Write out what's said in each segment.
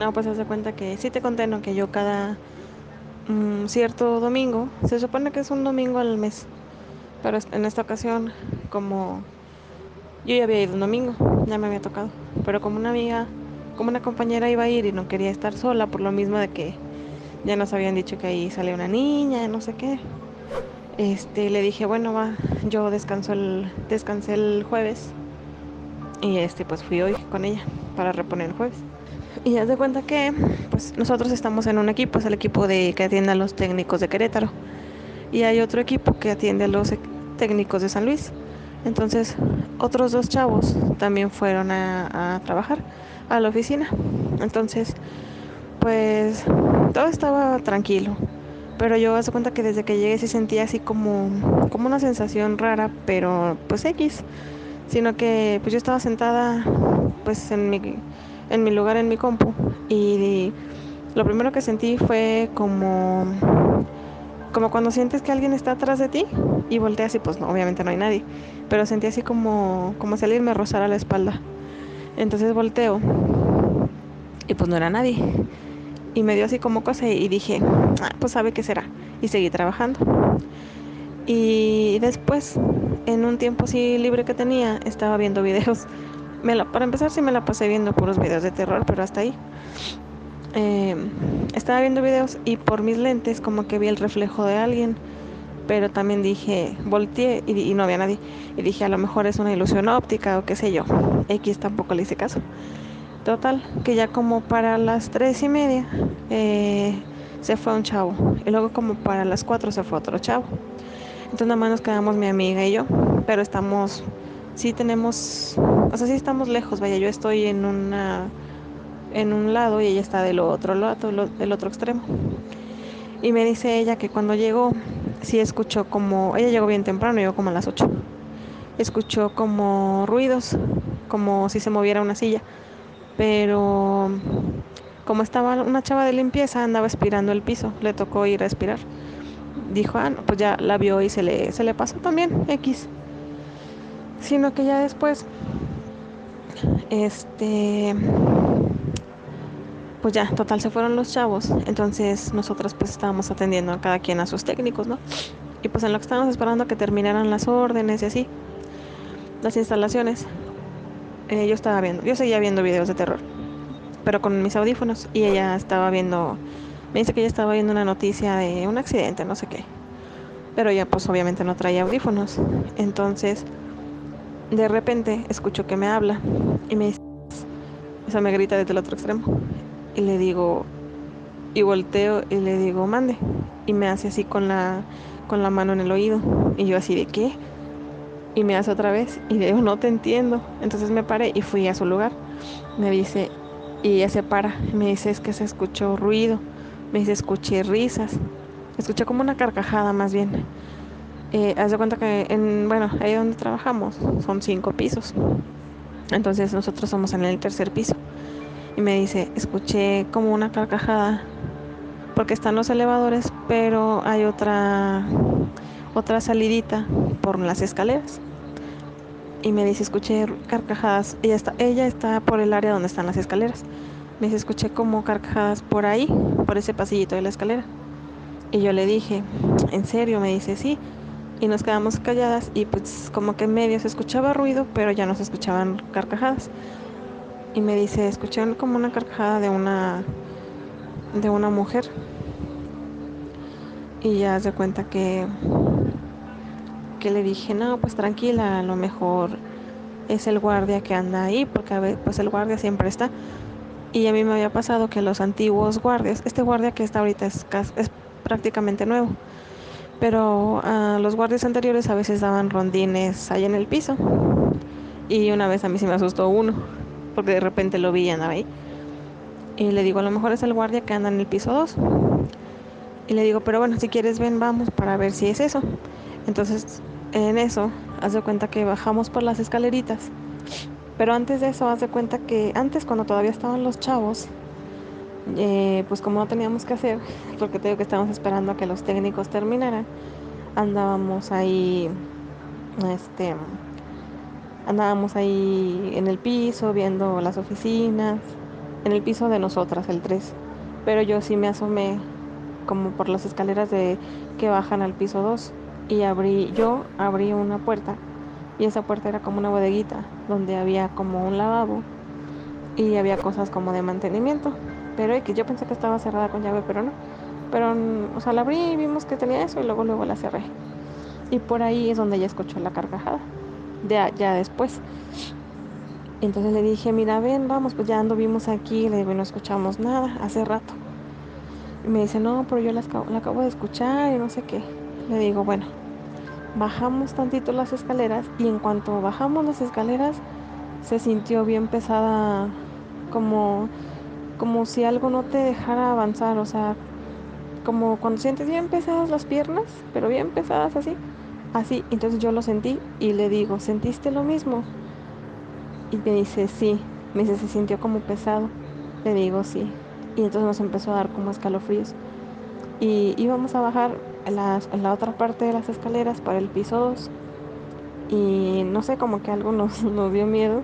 No, pues hace cuenta que sí te conté, ¿no? Que yo cada mm, cierto domingo, se supone que es un domingo al mes, pero en esta ocasión, como yo ya había ido un domingo, ya me había tocado, pero como una amiga, como una compañera iba a ir y no quería estar sola, por lo mismo de que ya nos habían dicho que ahí salía una niña, no sé qué. Este, le dije, bueno, va, yo descanso el, descansé el jueves y este, pues fui hoy con ella para reponer el jueves. Y ya de cuenta que pues nosotros estamos en un equipo, es el equipo de que atiende a los técnicos de Querétaro. Y hay otro equipo que atiende a los técnicos de San Luis. Entonces, otros dos chavos también fueron a, trabajar a la oficina. Entonces, pues todo estaba tranquilo. Pero yo hace cuenta que desde que llegué sí sentía así como, como una sensación rara, pero pues X. Sino que pues yo estaba sentada pues en mi en mi lugar en mi compu y lo primero que sentí fue como como cuando sientes que alguien está atrás de ti y volteas y pues no, obviamente no hay nadie, pero sentí así como como si alguien me rozara la espalda. Entonces volteo y pues no era nadie. Y me dio así como cosa y dije, ah, pues sabe qué será. Y seguí trabajando. Y después, en un tiempo así libre que tenía, estaba viendo videos me la, para empezar sí me la pasé viendo puros videos de terror, pero hasta ahí. Eh, estaba viendo videos y por mis lentes como que vi el reflejo de alguien, pero también dije, volteé y, y, no había nadie. Y dije, a lo mejor es una ilusión óptica o qué sé yo. X tampoco le hice caso. Total, que ya como para las tres y media eh, se fue un chavo. Y luego como para las cuatro se fue otro chavo. Entonces nada más nos quedamos mi amiga y yo, pero estamos sí tenemos, o sea, sí estamos lejos, vaya, yo estoy en una en un lado y ella está del otro lado, del otro extremo. Y me dice ella que cuando llegó, sí escuchó como, ella llegó bien temprano, llegó como a las 8. Escuchó como ruidos, como si se moviera una silla. Pero como estaba una chava de limpieza, andaba aspirando el piso, le tocó ir a aspirar. Dijo, ah, no, pues ya la vio y se le, se le pasó también, X sino que ya después, este, pues ya, total, se fueron los chavos, entonces nosotros pues estábamos atendiendo a cada quien a sus técnicos, ¿no? Y pues en lo que estábamos esperando que terminaran las órdenes y así, las instalaciones, eh, yo estaba viendo, yo seguía viendo videos de terror, pero con mis audífonos y ella estaba viendo, me dice que ella estaba viendo una noticia de un accidente, no sé qué, pero ella pues obviamente no traía audífonos, entonces de repente escucho que me habla y me dice, o sea, me grita desde el otro extremo. Y le digo, y volteo y le digo, mande. Y me hace así con la, con la mano en el oído. Y yo así de qué. Y me hace otra vez y le digo, no te entiendo. Entonces me paré y fui a su lugar. Me dice, y ella se para. Me dice, es que se escuchó ruido. Me dice, escuché risas. Escuché como una carcajada más bien. Eh, haz de cuenta que en, bueno, ahí donde trabajamos son cinco pisos. Entonces nosotros somos en el tercer piso. Y me dice, escuché como una carcajada, porque están los elevadores, pero hay otra, otra salidita por las escaleras. Y me dice, escuché carcajadas. Ella está, ella está por el área donde están las escaleras. Me dice, escuché como carcajadas por ahí, por ese pasillito de la escalera. Y yo le dije, ¿en serio? Me dice, sí y nos quedamos calladas y pues como que medio se escuchaba ruido, pero ya no se escuchaban carcajadas. Y me dice, escuché como una carcajada de una de una mujer. Y ya se cuenta que que le dije, "No, pues tranquila, a lo mejor es el guardia que anda ahí, porque a ver, pues el guardia siempre está." Y a mí me había pasado que los antiguos guardias, este guardia que está ahorita es, es prácticamente nuevo pero uh, los guardias anteriores a veces daban rondines ahí en el piso. Y una vez a mí se me asustó uno, porque de repente lo vi y andaba ahí. Y le digo, a lo mejor es el guardia que anda en el piso 2. Y le digo, pero bueno, si quieres ven, vamos para ver si es eso. Entonces, en eso, haz de cuenta que bajamos por las escaleritas. Pero antes de eso, haz de cuenta que antes cuando todavía estaban los chavos, eh, pues como no teníamos que hacer, porque te que estábamos esperando a que los técnicos terminaran, andábamos ahí, este, andábamos ahí en el piso viendo las oficinas en el piso de nosotras, el 3. Pero yo sí me asomé como por las escaleras de que bajan al piso 2 y abrí yo abrí una puerta y esa puerta era como una bodeguita donde había como un lavabo y había cosas como de mantenimiento, pero que yo pensé que estaba cerrada con llave, pero no. Pero o sea, la abrí y vimos que tenía eso y luego luego la cerré. Y por ahí es donde ella escuchó la carcajada. Ya después. Entonces le dije, mira, ven, vamos, pues ya anduvimos aquí, le digo, no escuchamos nada, hace rato. Y me dice, no, pero yo la, la acabo de escuchar y no sé qué. Le digo, bueno, bajamos tantito las escaleras y en cuanto bajamos las escaleras se sintió bien pesada, como, como si algo no te dejara avanzar, o sea, como cuando sientes bien pesadas las piernas, pero bien pesadas así, así. Entonces yo lo sentí y le digo, ¿sentiste lo mismo? Y me dice, sí. Me dice, se sintió como pesado. Le digo, sí. Y entonces nos empezó a dar como escalofríos. Y íbamos a bajar en, la otra parte de las escaleras para el piso 2. Y no sé, como que algo nos, nos dio miedo.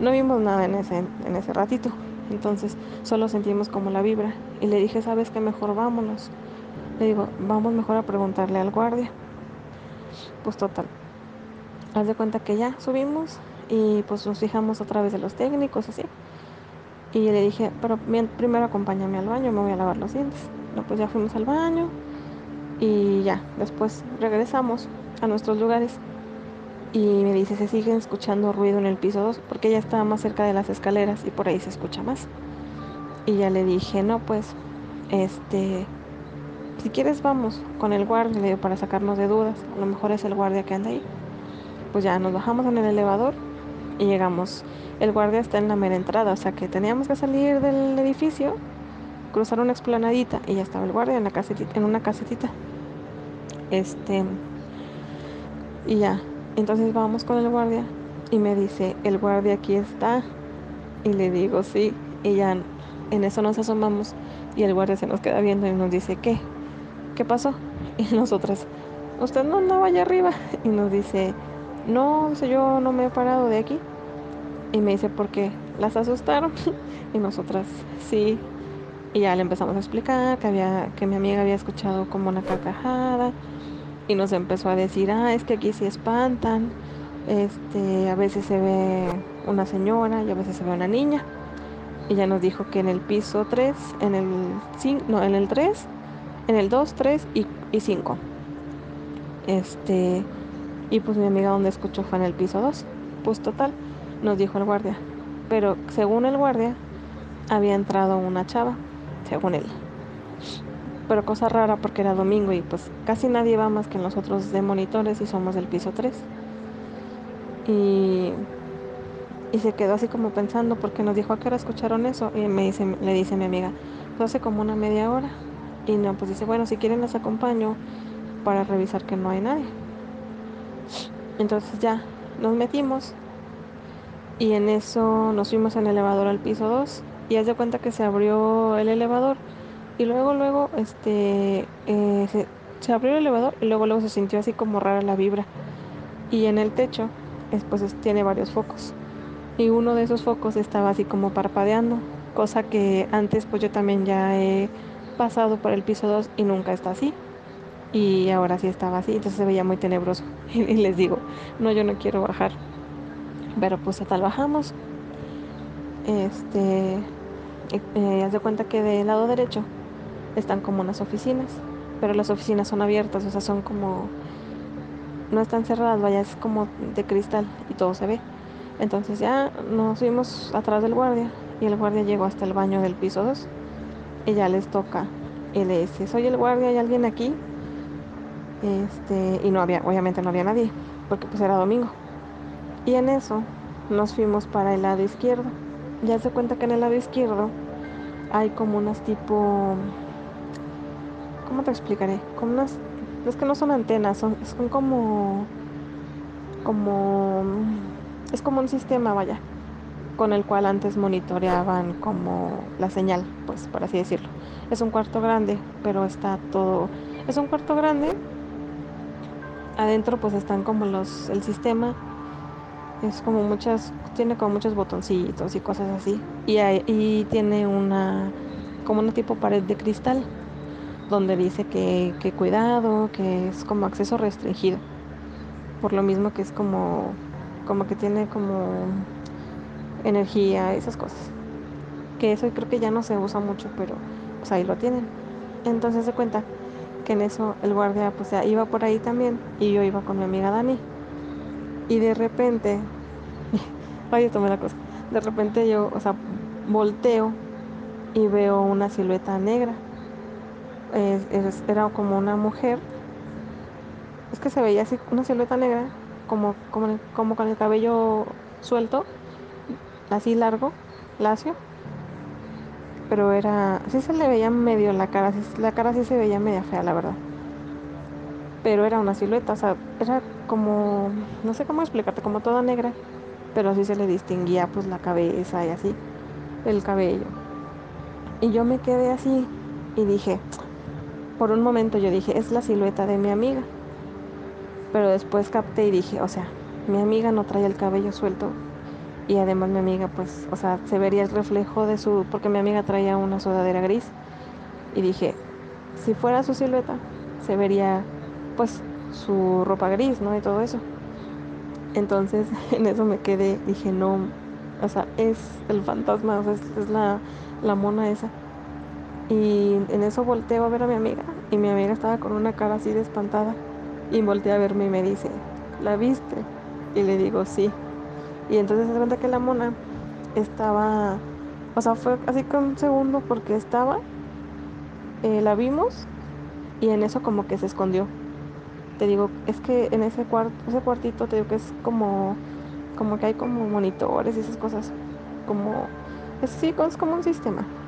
No vimos nada en ese, en ese ratito. Entonces solo sentimos como la vibra. Y le dije, ¿sabes qué? Mejor vámonos. Le digo, vamos mejor a preguntarle al guardia. Pues total. Haz de cuenta que ya subimos y pues nos fijamos a través de los técnicos así. Y le dije, pero primero acompáñame al baño, me voy a lavar los dientes. No, pues ya fuimos al baño y ya, después regresamos a nuestros lugares. Y me dice, se siguen escuchando ruido en el piso 2 porque ella estaba más cerca de las escaleras y por ahí se escucha más. Y ya le dije, no, pues, este, si quieres vamos con el guardia, le digo, para sacarnos de dudas. A lo mejor es el guardia que anda ahí. Pues ya nos bajamos en el elevador y llegamos. El guardia está en la mera entrada, o sea que teníamos que salir del edificio, cruzar una explanadita y ya estaba el guardia en, la casetita, en una casetita. Este. Y ya. Entonces vamos con el guardia y me dice, el guardia aquí está. Y le digo, sí. Y ya en eso nos asomamos y el guardia se nos queda viendo y nos dice, ¿qué? ¿Qué pasó? Y nosotras, usted no andaba allá arriba. Y nos dice, no, yo no me he parado de aquí. Y me dice, ¿por qué? ¿Las asustaron? y nosotras, sí. Y ya le empezamos a explicar que, había, que mi amiga había escuchado como una carcajada. Y nos empezó a decir, ah, es que aquí sí espantan. Este, a veces se ve una señora y a veces se ve una niña. Y ya nos dijo que en el piso 3, en el 5, no, en el 3, en el 2, 3 y, 5. Este, y pues mi amiga donde escuchó fue en el piso 2. Pues total, nos dijo el guardia. Pero según el guardia, había entrado una chava, según él. Pero cosa rara porque era domingo y pues casi nadie va más que nosotros de monitores y somos del piso 3. Y, y se quedó así como pensando porque nos dijo a qué hora escucharon eso. Y me dice, le dice mi amiga, hace como una media hora. Y no, pues dice, bueno, si quieren les acompaño para revisar que no hay nadie. Entonces ya nos metimos y en eso nos fuimos en el elevador al piso 2 y haz de cuenta que se abrió el elevador y luego luego este eh, se, abrió el elevador y luego luego se sintió así como rara la vibra. Y en el techo pues tiene varios focos. Y uno de esos focos estaba así como parpadeando cosa que antes pues yo también ya he pasado por el piso 2 y nunca está así. Y ahora sí estaba así entonces se veía muy tenebroso. Y les digo no yo no quiero bajar. Pero pues tal bajamos. Este, eh, haz de cuenta que del lado derecho están como unas oficinas, pero las oficinas son abiertas, o sea, son como, no están cerradas, vaya, es como de cristal y todo se ve. Entonces ya nos fuimos atrás del guardia y el guardia llegó hasta el baño del piso 2 y ya les toca y le dice, soy el guardia, ¿hay alguien aquí? Este, y no había, obviamente no había nadie, porque pues era domingo. Y en eso nos fuimos para el lado izquierdo. Ya se cuenta que en el lado izquierdo hay como unas tipo... ¿Cómo te explicaré? Como unas... Es que no son antenas, son, son como... Como... Es como un sistema, vaya, con el cual antes monitoreaban como la señal, pues por así decirlo. Es un cuarto grande, pero está todo... Es un cuarto grande. Adentro pues están como los... el sistema Es como muchas, tiene como muchos botoncitos y cosas así. Y, hay- y tiene una, como una tipo pared de cristal, donde dice que, que cuidado, que es como acceso restringido. Por lo mismo que es como, como que tiene como energía, esas cosas. Que eso creo que ya no se usa mucho, pero pues ahí lo tienen. Entonces se cuenta que en eso el guardia pues iba por ahí también y yo iba con mi amiga Dani. Y de repente, vaya, tomé la cosa. De repente yo, o sea, volteo y veo una silueta negra. Era como una mujer. Es que se veía así, una silueta negra, como, como, como con el cabello suelto, así largo, lacio. Pero era, sí se le veía medio la cara, sí- la cara sí se veía media fea, la verdad. Pero era una silueta, o sea, era como, no sé cómo explicarte, como toda negra, pero sí se le distinguía pues la cabeza y así, el cabello. Y yo me quedé así y dije, por un momento yo dije, es la silueta de mi amiga. Pero después capté y dije, o sea, mi amiga no trae el cabello suelto y además mi amiga pues, o sea, se vería el reflejo de su, porque mi amiga traía una sudadera gris y dije, si fuera su silueta, se vería pues su ropa gris, ¿no? Y todo eso. Entonces en eso me quedé, dije, no, o sea, es el fantasma, o sea, es, es la, la mona esa. Y en eso volteo a ver a mi amiga y mi amiga estaba con una cara así de espantada y voltea a verme y me dice, ¿la viste? Y le digo, sí. Y entonces se da cuenta que la mona estaba, o sea, fue así con un segundo porque estaba, eh, la vimos y en eso como que se escondió. Te digo, es que en ese cuarto, ese cuartito te digo que es como, como que hay como monitores y esas cosas, como, es, sí, es como un sistema.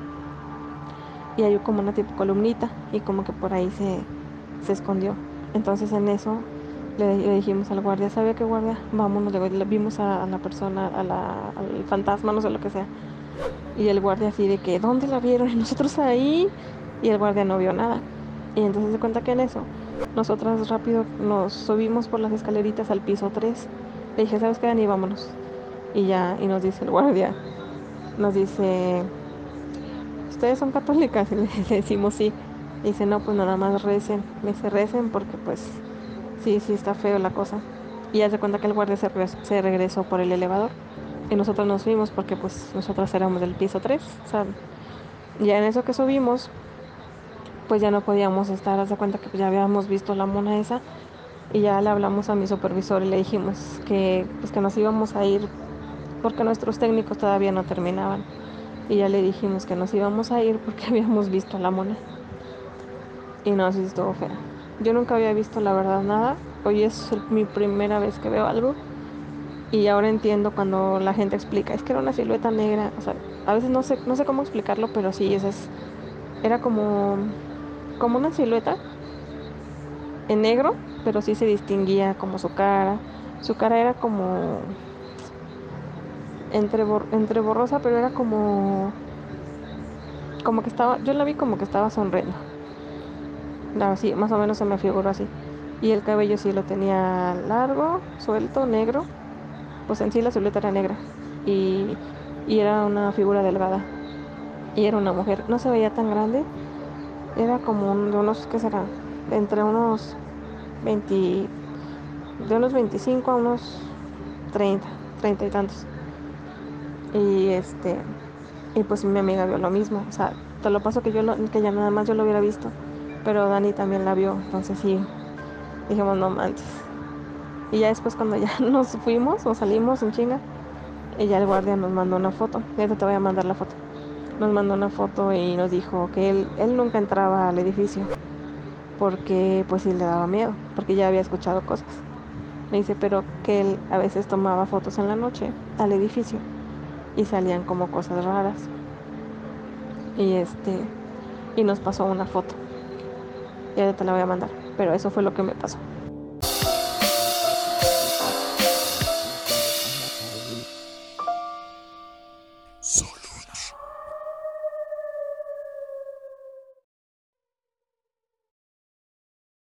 Y hay como una tipo columnita y como que por ahí se, se escondió. Entonces en eso le, le dijimos al guardia, ¿sabe qué guardia? Vámonos, le vimos a, a la persona, a la, al fantasma, no sé lo que sea. Y el guardia así de que, ¿dónde la vieron? Y nosotros ahí. Y el guardia no vio nada. Y entonces se cuenta que en eso, nosotras rápido nos subimos por las escaleritas al piso 3. Le dije, ¿sabes qué, Dani? Vámonos. Y ya, y nos dice el guardia, nos dice, ¿ustedes son católicas? Y le, le decimos sí. Y dice, no, pues nada más recen. Me dice, recen porque pues sí, sí está feo la cosa. Y ya se cuenta que el guardia se, regres- se regresó por el elevador. Y nosotros nos fuimos porque pues nosotras éramos del piso 3. O sea, ya en eso que subimos, pues ya no podíamos estar. Haz de cuenta que pues, ya habíamos visto la mona esa. Y ya le hablamos a mi supervisor y le dijimos que pues que nos íbamos a ir porque nuestros técnicos todavía no terminaban. Y ya le dijimos que nos íbamos a ir porque habíamos visto la mona. Y no, sí estuvo fea. Yo nunca había visto la verdad nada. Hoy es mi primera vez que veo algo. Y ahora entiendo cuando la gente explica, es que era una silueta negra. O sea, a veces no sé, no sé cómo explicarlo, pero sí, esa es, era como, como una silueta en negro, pero sí se distinguía como su cara. Su cara era como entre, entre borrosa, pero era como, como que estaba, yo la vi como que estaba sonriendo. Así, más o menos se me figuró así. Y el cabello sí lo tenía largo, suelto, negro. Pues en sí la silueta era negra. Y, y era una figura delgada. Y era una mujer. No se veía tan grande. Era como de unos, ¿qué será? Entre unos 20, de unos 25 a unos 30, 30 y tantos. Y este, y pues mi amiga vio lo mismo. O sea, te lo paso que yo que ya nada más yo lo hubiera visto. Pero Dani también la vio. Entonces sí, dijimos, no manches. Y ya después cuando ya nos fuimos o salimos en chinga, y el guardia nos mandó una foto. Ahorita te voy a mandar la foto. Nos mandó una foto y nos dijo que él, él nunca entraba al edificio porque pues sí le daba miedo, porque ya había escuchado cosas. Me dice, pero que él a veces tomaba fotos en la noche al edificio y salían como cosas raras. Y este, y nos pasó una foto. Y ahorita te la voy a mandar. Pero eso fue lo que me pasó.